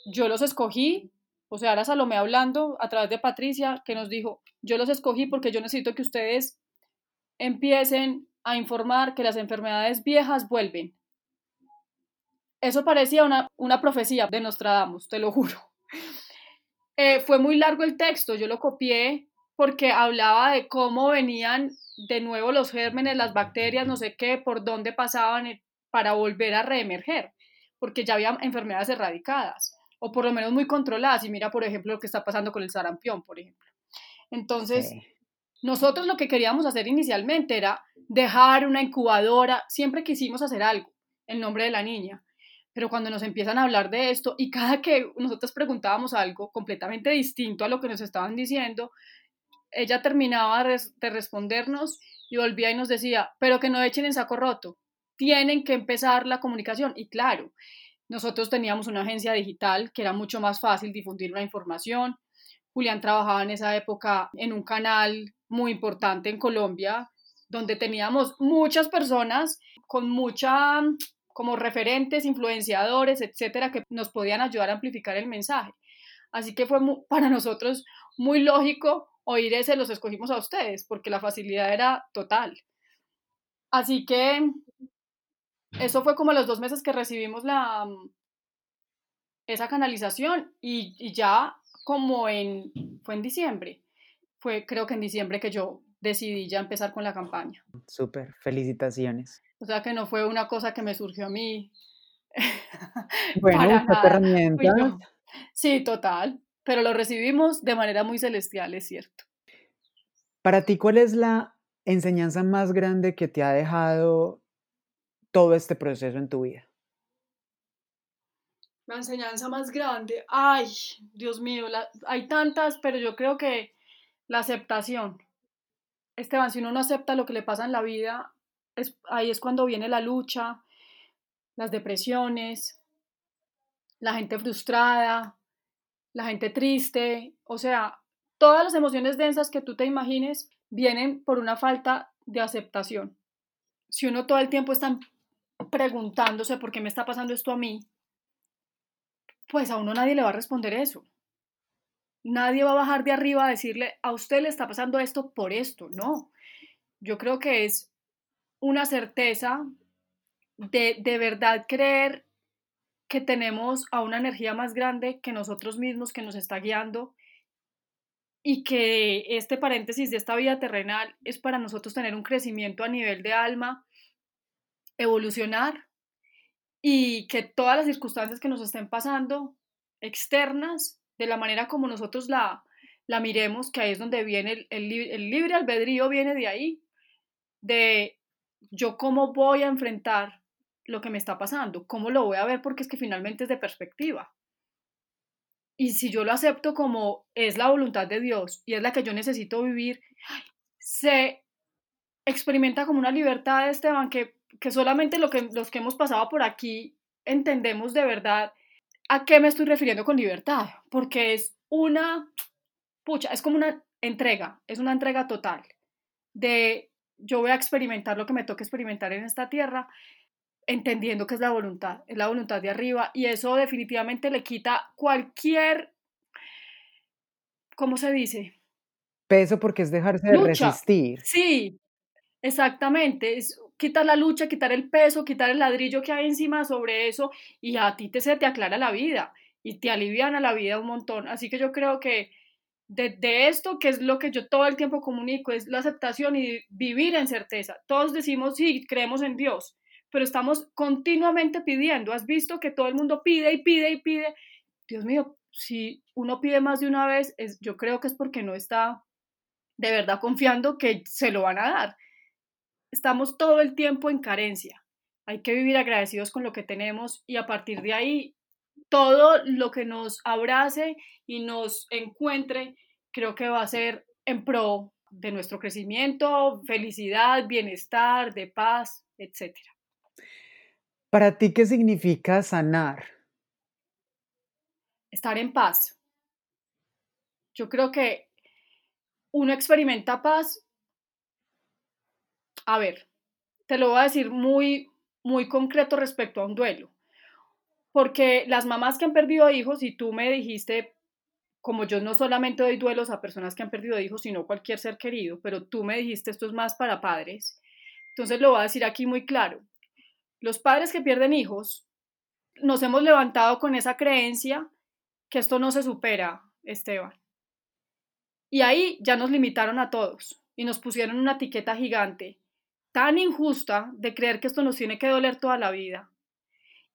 yo los escogí, o sea, era Salomé hablando a través de Patricia, que nos dijo, yo los escogí porque yo necesito que ustedes empiecen a informar que las enfermedades viejas vuelven. Eso parecía una, una profecía de Nostradamus, te lo juro. <laughs> Eh, fue muy largo el texto, yo lo copié porque hablaba de cómo venían de nuevo los gérmenes, las bacterias, no sé qué, por dónde pasaban eh, para volver a reemerger, porque ya había enfermedades erradicadas o por lo menos muy controladas. Y mira, por ejemplo, lo que está pasando con el sarampión, por ejemplo. Entonces, nosotros lo que queríamos hacer inicialmente era dejar una incubadora, siempre quisimos hacer algo en nombre de la niña, pero cuando nos empiezan a hablar de esto y cada que nosotros preguntábamos algo completamente distinto a lo que nos estaban diciendo, ella terminaba de respondernos y volvía y nos decía, pero que no echen en saco roto, tienen que empezar la comunicación. Y claro, Nosotros teníamos una agencia digital que era mucho más fácil difundir una información. Julián trabajaba en esa época en un canal muy importante en Colombia, donde teníamos muchas personas con mucha como referentes, influenciadores, etcétera, que nos podían ayudar a amplificar el mensaje. Así que fue para nosotros muy lógico oír ese, los escogimos a ustedes, porque la facilidad era total. Así que eso fue como los dos meses que recibimos la, esa canalización y, y ya como en, fue en diciembre, fue creo que en diciembre que yo decidí ya empezar con la campaña. Súper, felicitaciones. O sea que no fue una cosa que me surgió a mí. <laughs> Bueno, herramienta. Sí, total, pero lo recibimos de manera muy celestial, es cierto. Para ti, ¿cuál es la enseñanza más grande que te ha dejado todo este proceso en tu vida? La enseñanza más grande, ay, Dios mío, hay tantas, pero yo creo que la aceptación. Esteban, si uno no acepta lo que le pasa en la vida, ahí es cuando viene la lucha, las depresiones, la gente frustrada, la gente triste, o sea, todas las emociones densas que tú te imagines vienen por una falta de aceptación. Si uno todo el tiempo está preguntándose por qué me está pasando esto a mí, pues a uno nadie le va a responder eso. Nadie va a bajar de arriba a decirle, a usted le está pasando esto por esto. No, yo creo que es una certeza de, de verdad creer que tenemos a una energía más grande que nosotros mismos que nos está guiando y que este paréntesis de esta vida terrenal es para nosotros tener un crecimiento a nivel de alma, evolucionar y que todas las circunstancias que nos estén pasando externas, de la manera como nosotros la, la miremos, que ahí es donde viene el, libre albedrío, viene de ahí, de yo cómo voy a enfrentar lo que me está pasando, cómo lo voy a ver, porque es que finalmente es de perspectiva. Y si yo lo acepto como es la voluntad de Dios y es la que yo necesito vivir, se experimenta como una libertad, Esteban, que, que solamente lo que, los que hemos pasado por aquí entendemos de verdad. A qué me estoy refiriendo con libertad, porque es una, pucha, es como una entrega, es una entrega total de yo voy a experimentar lo que me toca experimentar en esta tierra, entendiendo que es la voluntad, es la voluntad de arriba, y eso definitivamente le quita cualquier, ¿cómo se dice? Peso porque es dejarse de resistir. Sí, exactamente, es quitar la lucha, quitar el peso, quitar el ladrillo que hay encima sobre eso, y a ti te, se te aclara la vida y te aliviana la vida un montón. Así que yo creo que de, esto, que es lo que yo todo el tiempo comunico, es la aceptación y vivir en certeza. Todos decimos, sí, creemos en Dios, pero estamos continuamente pidiendo. ¿Has visto que todo el mundo pide y pide y pide? Dios mío, si uno pide más de una vez, es, yo creo que es porque no está de verdad confiando que se lo van a dar. Estamos todo el tiempo en carencia. Hay que vivir agradecidos con lo que tenemos y a partir de ahí todo lo que nos abrace y nos encuentre, creo que va a ser en pro de nuestro crecimiento, felicidad, bienestar, de paz, etc. Para ti, ¿qué significa sanar? Estar en paz. Yo creo que uno experimenta paz. A ver, te lo voy a decir muy, muy concreto respecto a un duelo porque las mamás que han perdido hijos, y tú me dijiste, como yo no solamente doy duelos a personas que han perdido hijos, sino cualquier ser querido, pero tú me dijiste esto es más para padres, entonces lo voy a decir aquí muy claro. Los padres que pierden hijos, nos hemos levantado con esa creencia que esto no se supera, Esteban. Y ahí ya nos limitaron a todos y nos pusieron una etiqueta gigante, tan injusta de creer que esto nos tiene que doler toda la vida.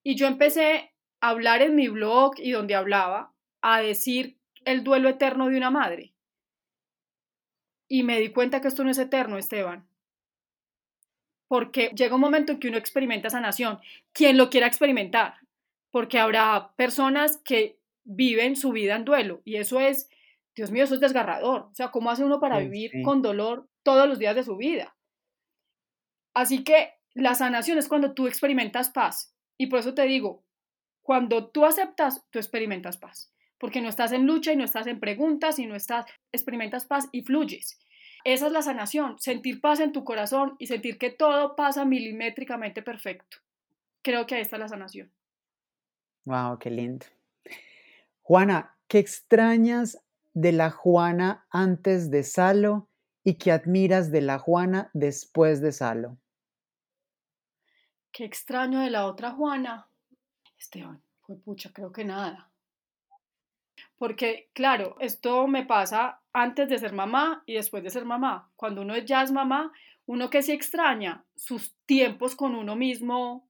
Y yo empecé hablar en mi blog y donde hablaba a decir el duelo eterno de una madre. Y me di cuenta que esto no es eterno, Esteban. Porque llega un momento en que uno experimenta sanación. Quien lo quiera experimentar. Porque habrá personas que viven su vida en duelo. Y eso es, Dios mío, eso es desgarrador. O sea, ¿cómo hace uno para vivir con dolor todos los días de su vida? Así que la sanación es cuando tú experimentas paz. Y por eso te digo, Cuando tú aceptas, tú experimentas paz, porque no estás en lucha y no estás en preguntas y no estás, experimentas paz y fluyes. Esa es la sanación, sentir paz en tu corazón y sentir que todo pasa milimétricamente perfecto. Creo que ahí está la sanación. Wow, qué lindo. Juana, ¿qué extrañas de la Juana antes de Salo y qué admiras de la Juana después de Salo? Qué extraño de la otra Juana. Esteban, fue pucha, creo que nada. Porque, claro, esto me pasa antes de ser mamá y después de ser mamá. Cuando uno ya es mamá, uno que sí extraña sus tiempos con uno mismo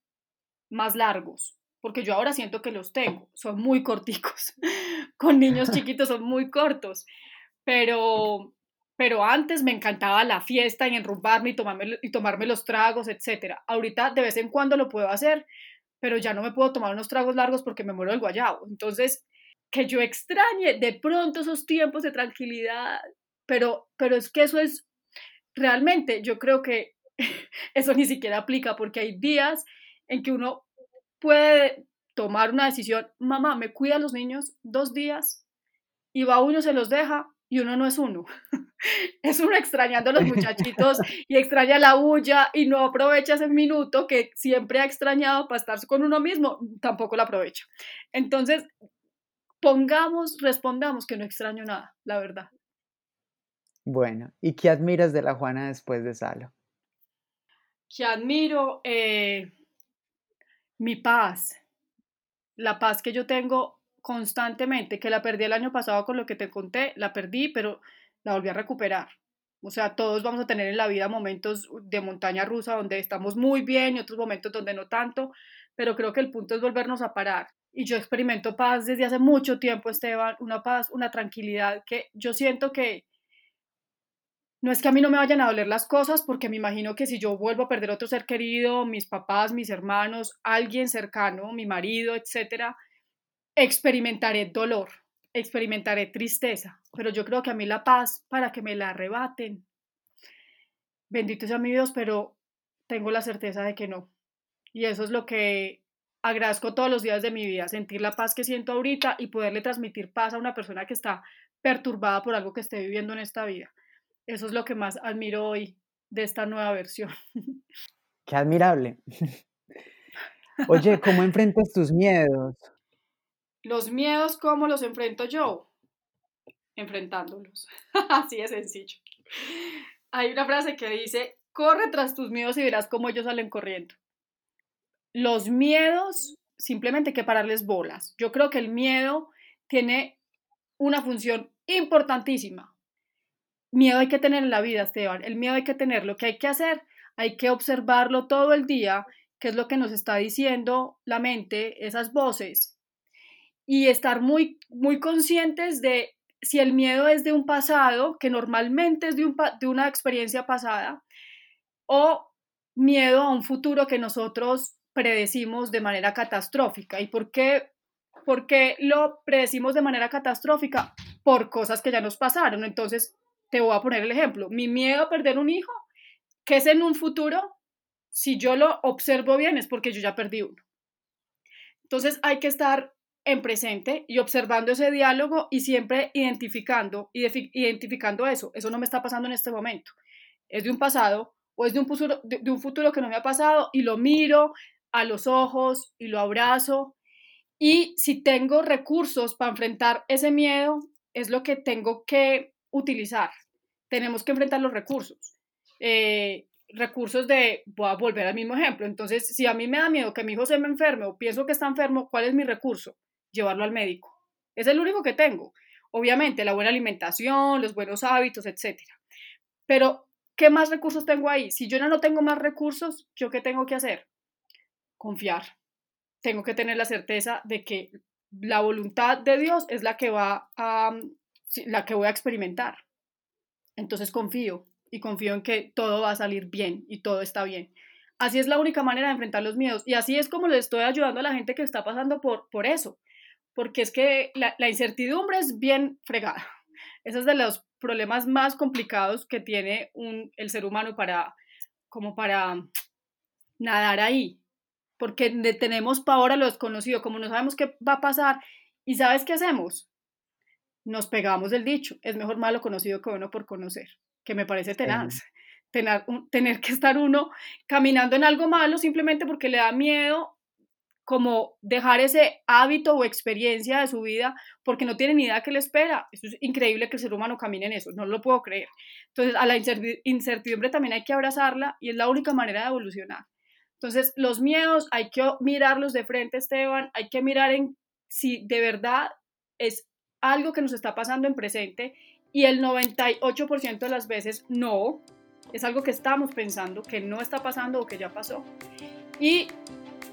más largos, porque yo ahora siento que los tengo, son muy corticos. <laughs> con niños <laughs> chiquitos son muy cortos, pero, pero antes me encantaba la fiesta y enrumbarme y tomarme, y tomarme los tragos, etc. Ahorita de vez en cuando lo puedo hacer, pero ya no me puedo tomar unos tragos largos porque me muero del guayabo. Entonces, que yo extrañe de pronto esos tiempos de tranquilidad, pero, pero es que eso es realmente, yo creo que <laughs> eso ni siquiera aplica porque hay días en que uno puede tomar una decisión, mamá, me cuida a los niños dos días y va uno, se los deja y uno no es uno. <laughs> es uno extrañando a los muchachitos <laughs> y extraña la bulla y no aprovecha ese minuto que siempre ha extrañado para estar con uno mismo, tampoco lo aprovecha. Entonces, pongamos, respondamos que no extraño nada, la verdad. Bueno, ¿y qué admiras de la Juana después de Salo? Que admiro eh, mi paz, la paz que yo tengo constantemente, que la perdí el año pasado con lo que te conté, la perdí, pero la volví a recuperar. O sea, todos vamos a tener en la vida momentos de montaña rusa donde estamos muy bien y otros momentos donde no tanto, pero creo que el punto es volvernos a parar. Y yo experimento paz desde hace mucho tiempo, Esteban, una paz, una tranquilidad que yo siento que no es que a mí no me vayan a doler las cosas, porque me imagino que si yo vuelvo a perder otro ser querido, mis papás, mis hermanos, alguien cercano, mi marido, etcétera, experimentaré dolor, experimentaré tristeza, pero yo creo que a mí la paz, para que me la arrebaten, bendito sea mi Dios, pero tengo la certeza de que no. Y eso es lo que agradezco todos los días de mi vida, sentir la paz que siento ahorita y poderle transmitir paz a una persona que está perturbada por algo que esté viviendo en esta vida. Eso es lo que más admiro hoy de esta nueva versión. <laughs> Qué admirable. <laughs> Oye, ¿cómo enfrentas tus miedos? Los miedos, ¿cómo los enfrento yo? Enfrentándolos. <laughs> Así de sencillo. Hay una frase que dice, corre tras tus miedos y verás cómo ellos salen corriendo. Los miedos, simplemente hay que pararles bolas. Yo creo que el miedo tiene una función importantísima. Miedo hay que tener en la vida, Esteban. El miedo hay que tener. Lo que hay que hacer, hay que observarlo todo el día, qué es lo que nos está diciendo la mente, esas voces, y estar muy, muy conscientes de si el miedo es de un pasado, que normalmente es de una experiencia pasada, o miedo a un futuro que nosotros predecimos de manera catastrófica. ¿Y por qué, por qué lo predecimos de manera catastrófica? Por cosas que ya nos pasaron. Entonces, te voy a poner el ejemplo. Mi miedo a perder un hijo, que es en un futuro, si yo lo observo bien, es porque yo ya perdí uno. Entonces, hay que estar en presente y observando ese diálogo y siempre identificando, identificando eso. Eso no me está pasando en este momento. Es de un pasado o es de un, futuro, de, un futuro que no me ha pasado y lo miro a los ojos y lo abrazo. Y si tengo recursos para enfrentar ese miedo, es lo que tengo que utilizar. Tenemos que enfrentar los recursos. Eh, recursos de, voy a volver al mismo ejemplo. Entonces, si a mí me da miedo que mi hijo se me enferme o pienso que está enfermo, ¿cuál es mi recurso? llevarlo al médico. Es el único que tengo. Obviamente, la buena alimentación, los buenos hábitos, etc. Pero, ¿qué más recursos tengo ahí? Si yo no tengo más recursos, ¿yo qué tengo que hacer? Confiar. Tengo que tener la certeza de que la voluntad de Dios es la que va a, la que voy a experimentar. Entonces confío y confío en que todo va a salir bien y todo está bien. Así es la única manera de enfrentar los miedos y así es como le estoy ayudando a la gente que está pasando por, por eso porque es que la, incertidumbre es bien fregada. Ese es de los problemas más complicados que tiene un, el ser humano para, como para nadar ahí. Porque tenemos pavor a lo desconocido, como no sabemos qué va a pasar. ¿Y sabes qué hacemos? Nos pegamos del dicho, es mejor malo conocido que bueno por conocer, que me parece tenaz. Tener, tener que estar uno caminando en algo malo simplemente porque le da miedo como dejar ese hábito o experiencia de su vida porque no tiene ni idea qué le espera. Eso es increíble que el ser humano camine en eso, no lo puedo creer. Entonces, a la incertidumbre también hay que abrazarla y es la única manera de evolucionar. Entonces, los miedos hay que mirarlos de frente, Esteban, hay que mirar en si de verdad es algo que nos está pasando en presente y el 98% de las veces no, es algo que estamos pensando, que no está pasando o que ya pasó. Y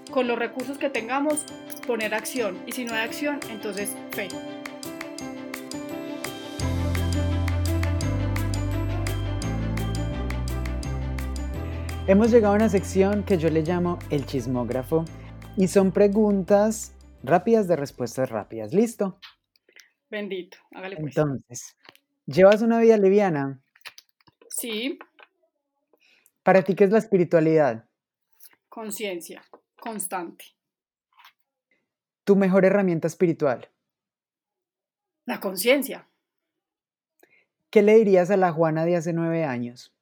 con los recursos que tengamos, poner acción. Y si no hay acción, entonces fe. Hemos llegado a una sección que yo le llamo el chismógrafo y son preguntas rápidas de respuestas rápidas. ¿Listo? Bendito, hágale pues. Entonces, ¿llevas una vida liviana? Sí. ¿Para ti qué es la espiritualidad? Conciencia constante. ¿Tu mejor herramienta espiritual? La conciencia. ¿Qué le dirías a la Juana de hace nueve años?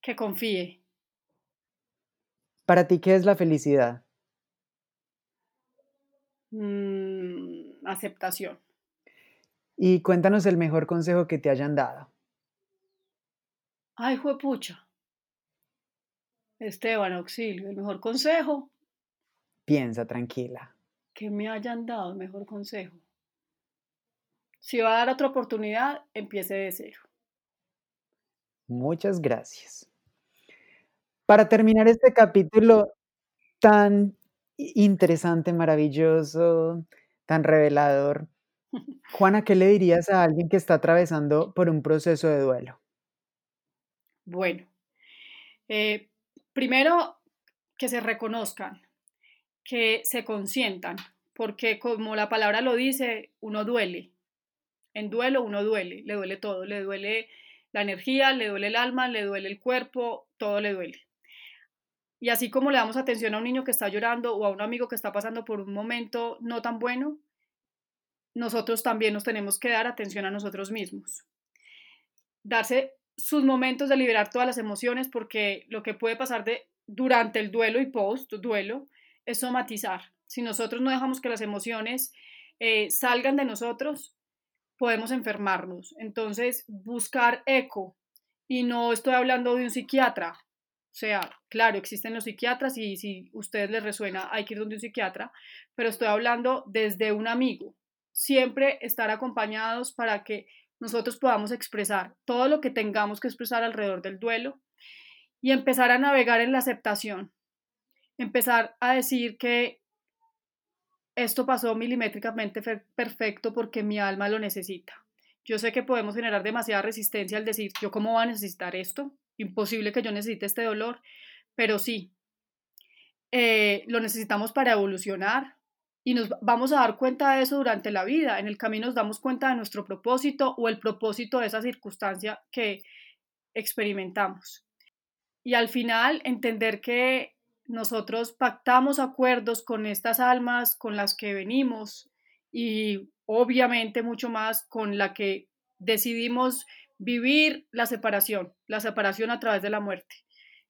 Que confíe. ¿Para ti qué es la felicidad? Mm, aceptación. Y cuéntanos el mejor consejo que te hayan dado. Ay, juepucha. Esteban, auxilio, el mejor consejo. Piensa tranquila. Que me hayan dado el mejor consejo. Si va a dar otra oportunidad, empiece de cero. Muchas gracias. Para terminar este capítulo tan interesante, maravilloso, tan revelador, Juana, ¿qué le dirías a alguien que está atravesando por un proceso de duelo? Bueno, eh, primero, que se reconozcan, que se consientan, porque como la palabra lo dice, uno duele. En duelo uno duele, le duele todo, le duele la energía, le duele el alma, le duele el cuerpo, todo le duele. Y así como le damos atención a un niño que está llorando o a un amigo que está pasando por un momento no tan bueno, nosotros también nos tenemos que dar atención a nosotros mismos. Darse sus momentos de liberar todas las emociones porque lo que puede pasar de, durante el duelo y post duelo es somatizar. Si nosotros no dejamos que las emociones eh, salgan de nosotros, podemos enfermarnos. Entonces, buscar eco. Y no estoy hablando de un psiquiatra. O sea, claro, existen los psiquiatras y si a ustedes les resuena, hay que ir donde un psiquiatra, pero estoy hablando desde un amigo. Siempre estar acompañados para que nosotros podamos expresar todo lo que tengamos que expresar alrededor del duelo y empezar a navegar en la aceptación, empezar a decir que esto pasó milimétricamente perfecto porque mi alma lo necesita. Yo sé que podemos generar demasiada resistencia al decir, yo cómo voy a necesitar esto, imposible que yo necesite este dolor, pero sí, eh, lo necesitamos para evolucionar, y nos vamos a dar cuenta de eso durante la vida. En el camino nos damos cuenta de nuestro propósito o el propósito de esa circunstancia que experimentamos. Y al final entender que nosotros pactamos acuerdos con estas almas con las que venimos y obviamente mucho más con la que decidimos vivir la separación, la separación a través de la muerte,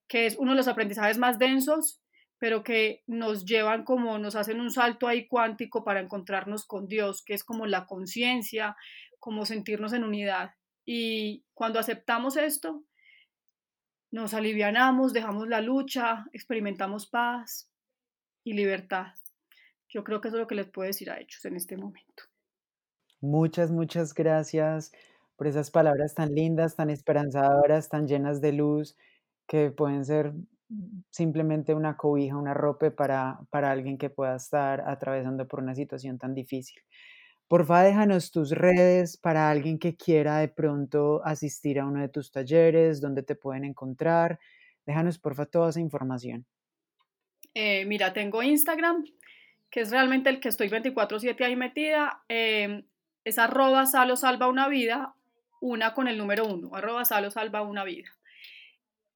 que es uno de los aprendizajes más densos pero que nos llevan como, nos hacen un salto ahí cuántico para encontrarnos con Dios, que es como la conciencia, como sentirnos en unidad. Y cuando aceptamos esto, nos alivianamos, dejamos la lucha, experimentamos paz y libertad. Yo creo que eso es lo que les puedo decir a ellos en este momento. Muchas, muchas gracias por esas palabras tan lindas, tan esperanzadoras, tan llenas de luz, que pueden ser simplemente una cobija, una ropa para, para alguien que pueda estar atravesando por una situación tan difícil. Porfa, déjanos tus redes para alguien que quiera de pronto asistir a uno de tus talleres, donde te pueden encontrar. Déjanos, porfa, toda esa información. Eh, mira, tengo Instagram, que es realmente el que estoy 24/7 ahí metida. Eh, es arroba salo salva una vida, una con el número uno, arroba salo salva una vida.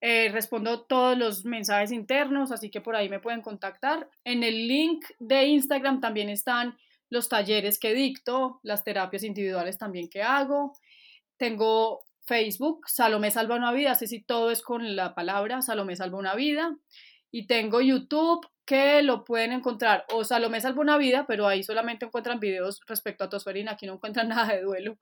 Eh, respondo todos los mensajes internos, así que por ahí me pueden contactar. En el link de Instagram también están los talleres que dicto, las terapias individuales también que hago. Tengo Facebook, Salomé Salva una Vida, así si todo es con la palabra Salomé Salva una Vida. Y tengo YouTube, que lo pueden encontrar o Salomé Salva una Vida, pero ahí solamente encuentran videos respecto a tosferina, aquí no encuentran <laughs> nada de duelo.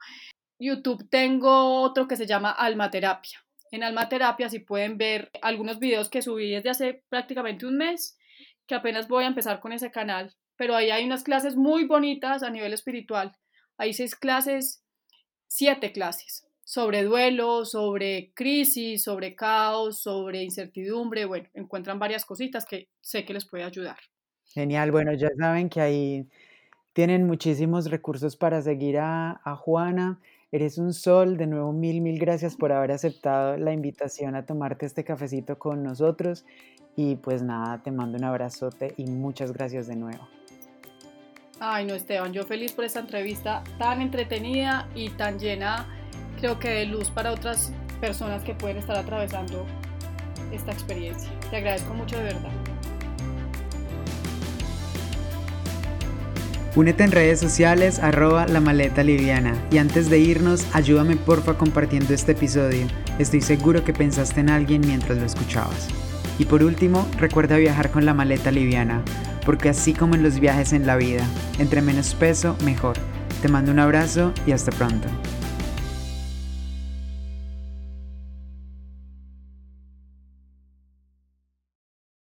YouTube tengo otro que se llama Almaterapia. En Almaterapia si pueden ver algunos videos que subí desde hace prácticamente un mes, que apenas voy a empezar con ese canal, pero ahí hay unas clases muy bonitas a nivel espiritual. Hay seis clases, siete clases sobre duelo, sobre crisis, sobre caos, sobre incertidumbre. Bueno, encuentran varias cositas que sé que les puede ayudar. Genial, bueno, ya saben que ahí tienen muchísimos recursos para seguir a, a Juana. Eres un sol, de nuevo mil, mil gracias por haber aceptado la invitación a tomarte este cafecito con nosotros. Y pues nada, te mando un abrazote y muchas gracias de nuevo. Ay, no, Esteban, yo feliz por esta entrevista tan entretenida y tan llena creo que de luz para otras personas que pueden estar atravesando esta experiencia. Te agradezco mucho de verdad. Únete en redes sociales arroba la maleta liviana y antes de irnos ayúdame porfa compartiendo este episodio. Estoy seguro que pensaste en alguien mientras lo escuchabas. Y por último, recuerda viajar con la maleta liviana, porque así como en los viajes en la vida, entre menos peso, mejor. Te mando un abrazo y hasta pronto.